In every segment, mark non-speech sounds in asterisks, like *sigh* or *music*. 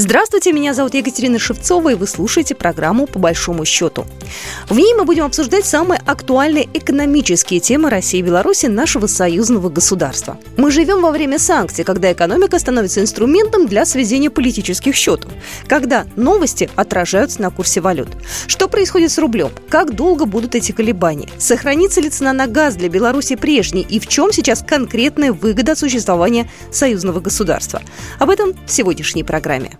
Здравствуйте, меня зовут Екатерина Шевцова, и вы слушаете программу «По большому счету». В ней мы будем обсуждать самые актуальные экономические темы России и Беларуси, нашего союзного государства. Мы живем во время санкций, когда экономика становится инструментом для сведения политических счетов, когда новости отражаются на курсе валют. Что происходит с рублем? Как долго будут эти колебания? Сохранится ли цена на газ для Беларуси прежней? И в чем сейчас конкретная выгода существования союзного государства? Об этом в сегодняшней программе.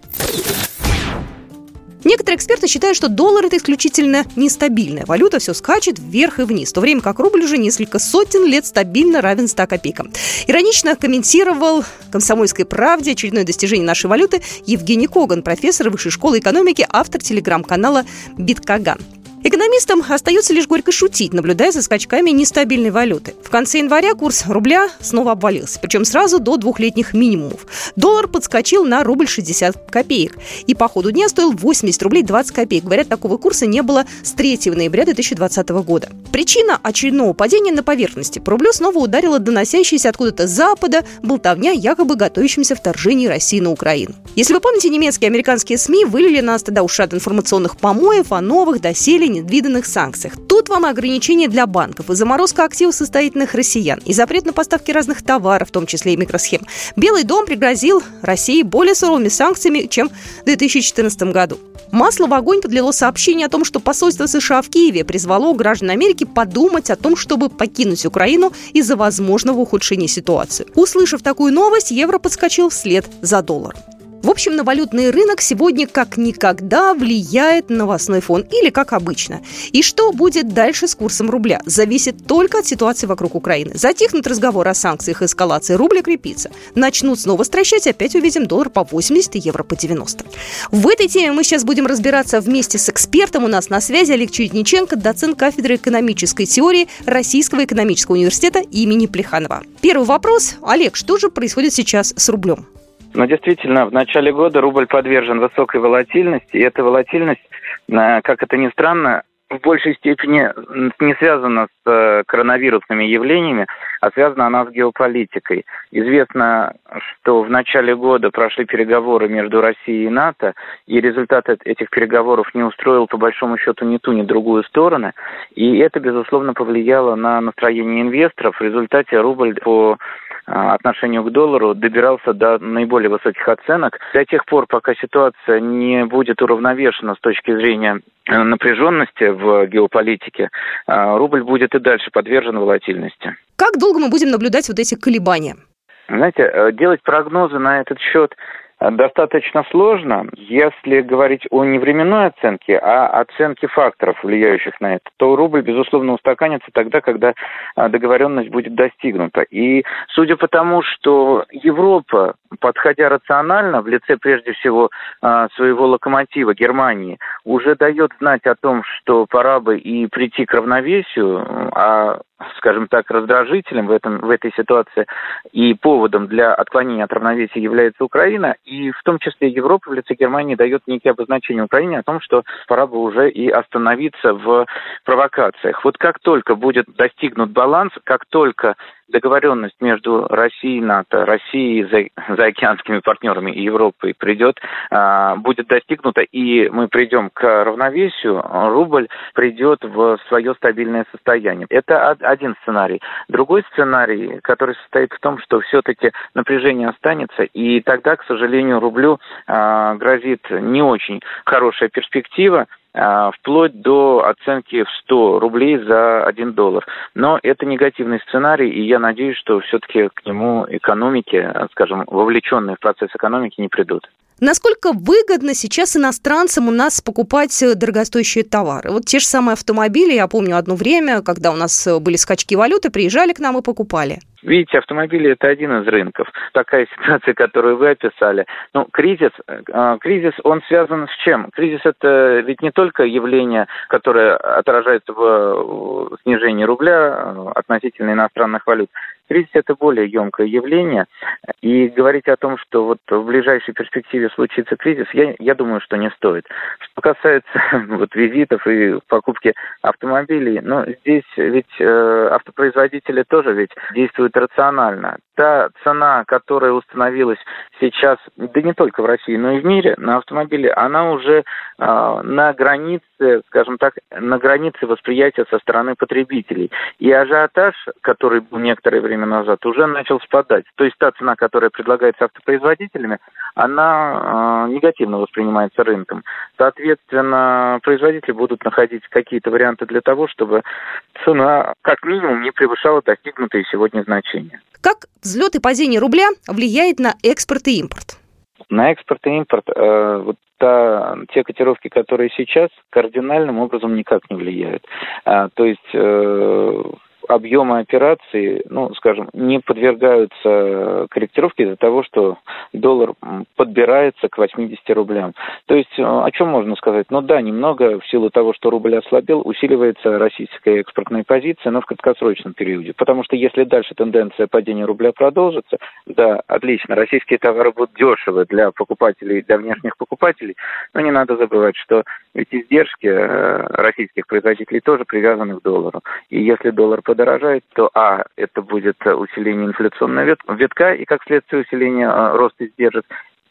Некоторые эксперты считают, что доллар это исключительно нестабильная валюта, все скачет вверх и вниз, в то время как рубль уже несколько сотен лет стабильно равен 100 копейкам. Иронично комментировал «Комсомольской правде» очередное достижение нашей валюты Евгений Коган, профессор Высшей школы экономики, автор телеграм-канала «Биткаган». Экономистам остается лишь горько шутить, наблюдая за скачками нестабильной валюты. В конце января курс рубля снова обвалился, причем сразу до двухлетних минимумов. Доллар подскочил на рубль 60 копеек и по ходу дня стоил 80 рублей 20 копеек. Говорят, такого курса не было с 3 ноября 2020 года. Причина очередного падения на поверхности. По рублю снова ударила доносящаяся откуда-то с запада болтовня якобы готовящимся вторжении России на Украину. Если вы помните, немецкие и американские СМИ вылили нас тогда ушат информационных помоев о новых, доселе невиданных санкциях. Тут вам ограничения для банков и заморозка активов состоятельных россиян, и запрет на поставки разных товаров, в том числе и микросхем. Белый дом пригрозил России более суровыми санкциями, чем в 2014 году. Масло в огонь подлило сообщение о том, что посольство США в Киеве призвало граждан Америки подумать о том, чтобы покинуть Украину из-за возможного ухудшения ситуации. Услышав такую новость, евро подскочил вслед за долларом. В общем, на валютный рынок сегодня как никогда влияет новостной фон, или как обычно. И что будет дальше с курсом рубля, зависит только от ситуации вокруг Украины. Затихнут разговор о санкциях и эскалации, рубль крепится. Начнут снова стращать, опять увидим доллар по 80 и евро по 90. В этой теме мы сейчас будем разбираться вместе с экспертом. У нас на связи Олег Чередниченко, доцент кафедры экономической теории Российского экономического университета имени Плеханова. Первый вопрос. Олег, что же происходит сейчас с рублем? Но действительно, в начале года рубль подвержен высокой волатильности, и эта волатильность, э, как это ни странно, в большей степени не связана с э, коронавирусными явлениями, а связана она с геополитикой. Известно, что в начале года прошли переговоры между Россией и НАТО, и результат этих переговоров не устроил по большому счету ни ту, ни другую сторону, и это, безусловно, повлияло на настроение инвесторов. В результате рубль по отношению к доллару добирался до наиболее высоких оценок. До тех пор, пока ситуация не будет уравновешена с точки зрения э, напряженности в геополитике, а, рубль будет и дальше подвержен волатильности. Как долго мы будем наблюдать вот эти колебания? Знаете, э, делать прогнозы на этот счет достаточно сложно. Если говорить о не временной оценке, а оценке факторов, влияющих на это, то рубль, безусловно, устаканится тогда, когда а, договоренность будет достигнута. И судя по тому, что Европа, подходя рационально, в лице прежде всего а, своего локомотива Германии, уже дает знать о том, что пора бы и прийти к равновесию, а скажем так, раздражителем в, этом, в этой ситуации и поводом для отклонения от равновесия является Украина, и в том числе Европа в лице Германии дает некие обозначения Украине о том, что пора бы уже и остановиться в провокациях. Вот как только будет достигнут баланс, как только договоренность между Россией и НАТО, Россией за, за океанскими партнерами и Европой придет, а, будет достигнута, и мы придем к равновесию, рубль придет в свое стабильное состояние. Это один сценарий. Другой сценарий, который состоит в том, что все-таки напряжение останется, и тогда, к сожалению, рублю а, грозит не очень хорошая перспектива, вплоть до оценки в 100 рублей за 1 доллар. Но это негативный сценарий, и я надеюсь, что все-таки к нему экономики, скажем, вовлеченные в процесс экономики не придут. Насколько выгодно сейчас иностранцам у нас покупать э, дорогостоящие товары? Вот те же самые автомобили, я помню одно время, когда у нас э, были скачки валюты, приезжали к нам и покупали. Видите, автомобили это один из рынков. Такая *laughs* ситуация, которую вы описали. Ну, кризис, э, кризис, он связан с чем? Кризис это ведь не только явление, которое отражается в снижении рубля относительно иностранных валют. Кризис – это более емкое явление, и говорить о том, что вот в ближайшей перспективе случится кризис, я, я думаю, что не стоит. Что касается *laughs* вот визитов и покупки автомобилей, ну, здесь ведь э, автопроизводители тоже ведь действуют рационально. та цена, которая установилась сейчас, да не только в России, но и в мире на автомобили, она уже э, на границе, скажем так, на границе восприятия со стороны потребителей. И ажиотаж, который был некоторое время назад, уже начал спадать. То есть та цена, которая предлагается автопроизводителями, она э, негативно воспринимается рынком. Соответственно, производители будут находить какие-то варианты для того, чтобы цена как минимум не превышала достигнутые сегодня значения. Как взлет и падение рубля влияет на экспорт и импорт? На экспорт и импорт э, вот та, те котировки, которые сейчас, кардинальным образом никак не влияют. А, то есть э, объемы операций, ну, скажем, не подвергаются корректировке из-за того, что доллар подбирается к 80 рублям. То есть э, о чем можно сказать? Ну да, немного в силу того, что рубль ослабел, усиливается российская экспортная позиция, но в краткосрочном периоде. Потому что если дальше тенденция падения рубля продолжится, да, отлично, российские товары будут дешевы для покупателей, для внешних покупателей, но не надо забывать, что ведь издержки э, российских производителей тоже привязаны к доллару. И если доллар подорожает, то А, это будет усиление инфляционного витка и, как следствие, усиление э, роста издержек,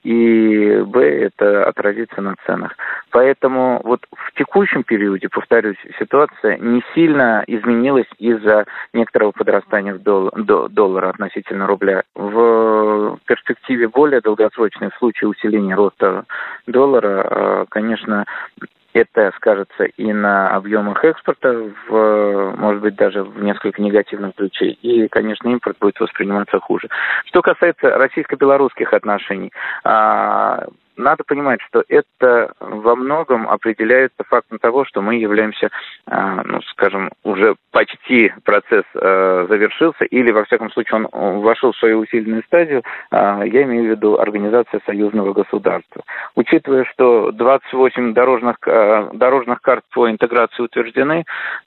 и Б, это отразится на ценах. Поэтому вот в текущем периоде, повторюсь, ситуация не сильно изменилась из-за некоторого подрастания в дол- до- доллара относительно рубля. В перспективе более долгосрочной, в случае усиления роста доллара, э, конечно, это скажется и на объемах экспорта, в, может быть, даже в несколько негативном ключе. И, конечно, импорт будет восприниматься хуже. Что касается российско-белорусских отношений, а, надо понимать, что это во многом определяется фактом того, что мы являемся, а, ну, скажем, уже почти процесс а, завершился, или, во всяком случае, он вошел в свою усиленную стадию, а, я имею в виду организация союзного государства. Учитывая, что 28 дорожных, дорожных карт по интеграции утверждены,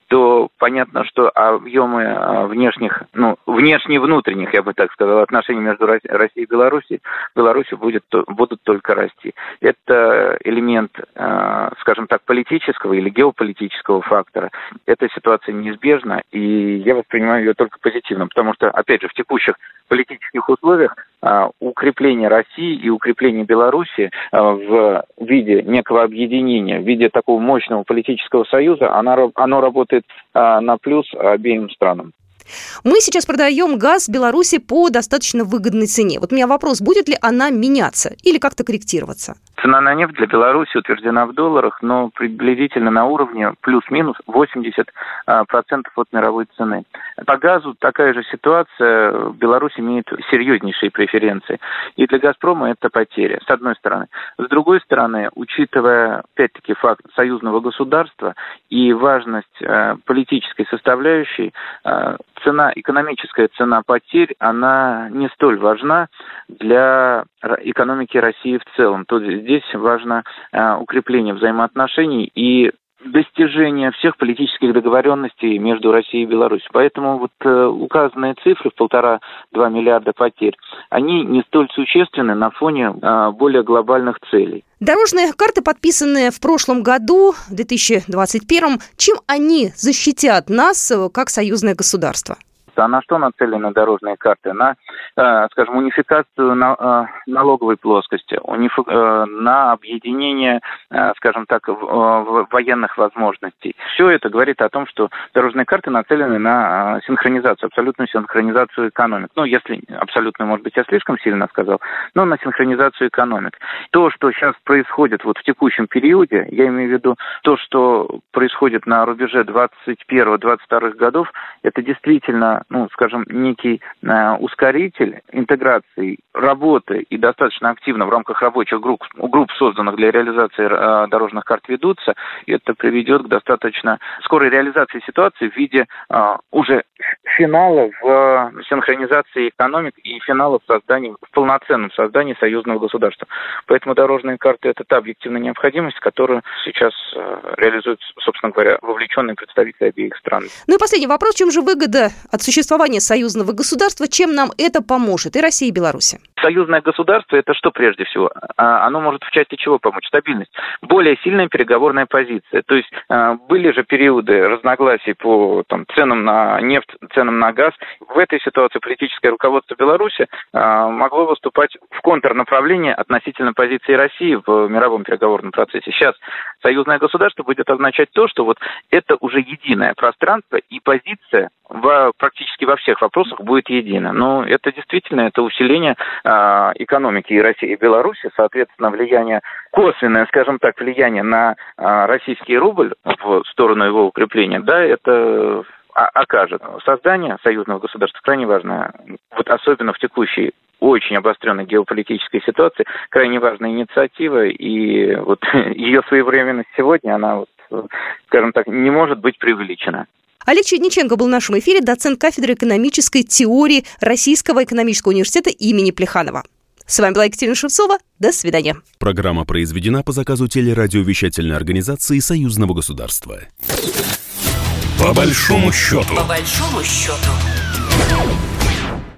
то понятно, что объемы внешних, ну, внешне-внутренних, я бы так сказал, отношений между Россией и Беларусью, Беларусью будет, будут только расти власти. Это элемент, э, скажем так, политического или геополитического фактора. Эта ситуация неизбежна, и я воспринимаю ее только позитивно, потому что, опять же, в текущих политических условиях э, укрепление России и укрепление Беларуси э, в виде некого объединения, в виде такого мощного политического союза, оно, оно работает на плюс обеим странам. Мы сейчас продаем газ Беларуси по достаточно выгодной цене. Вот у меня вопрос, будет ли она меняться или как-то корректироваться? Цена на нефть для Беларуси утверждена в долларах, но приблизительно на уровне плюс-минус 80% а, от мировой цены. По газу такая же ситуация. Беларусь имеет серьезнейшие преференции. И для «Газпрома» это потеря, с одной стороны. С другой стороны, учитывая, опять-таки, факт союзного государства и важность э, политической составляющей, э, цена, экономическая цена потерь, она не столь важна для экономики России в целом. Тут здесь важно э, укрепление взаимоотношений и достижение всех политических договоренностей между Россией и Беларусью. Поэтому вот э, указанные цифры в полтора-два миллиарда потерь, они не столь существенны на фоне э, более глобальных целей. Дорожные карты, подписанные в прошлом году, в 2021, чем они защитят нас э, как союзное государство? А на что нацелены дорожные карты? На, э, скажем, унификацию на, э, налоговой плоскости, унифи, э, на объединение, скажем так, военных возможностей. Все это говорит о том, что дорожные карты нацелены на синхронизацию, абсолютную синхронизацию экономик. Ну, если абсолютно, может быть, я слишком сильно сказал, но на синхронизацию экономик. То, что сейчас происходит вот в текущем периоде, я имею в виду то, что происходит на рубеже 21-22 годов, это действительно ну, скажем, некий э, ускоритель интеграции работы и достаточно активно в рамках рабочих групп, групп созданных для реализации э, дорожных карт ведутся, это приведет к достаточно скорой реализации ситуации в виде э, уже финала в синхронизации экономик и финала в создании, в полноценном создании союзного государства. Поэтому дорожные карты – это та объективная необходимость, которую сейчас э, реализуют, собственно говоря, вовлеченные представители обеих стран. Ну и последний вопрос. Чем же выгода от существования союзного государства? Чем нам это поможет и России, и Беларуси? Союзное государство – это что прежде всего? А, оно может в части чего помочь? Стабильность. Более сильная переговорная позиция. То есть а, были же периоды разногласий по там, ценам на нефть, ценам на газ. В этой ситуации политическое руководство Беларуси а, могло выступать в контрнаправлении относительно позиции России в мировом переговорном процессе. Сейчас союзное государство будет означать то, что вот это уже единое пространство и позиция в, практически во всех вопросах будет едина. Но это действительно это усиление э, экономики и России, и Беларуси, соответственно, влияние, косвенное, скажем так, влияние на э, российский рубль в сторону его укрепления, да, это окажет. Создание союзного государства крайне важно, вот особенно в текущей очень обостренной геополитической ситуации, крайне важная инициатива, и вот *laughs* ее своевременность сегодня, она, вот, скажем так, не может быть преувеличена. Олег Черниченко был в нашем эфире, доцент кафедры экономической теории Российского экономического университета имени Плеханова. С вами была Екатерина Шевцова. До свидания. Программа произведена по заказу телерадиовещательной организации Союзного государства. По большому счету. По большому счету.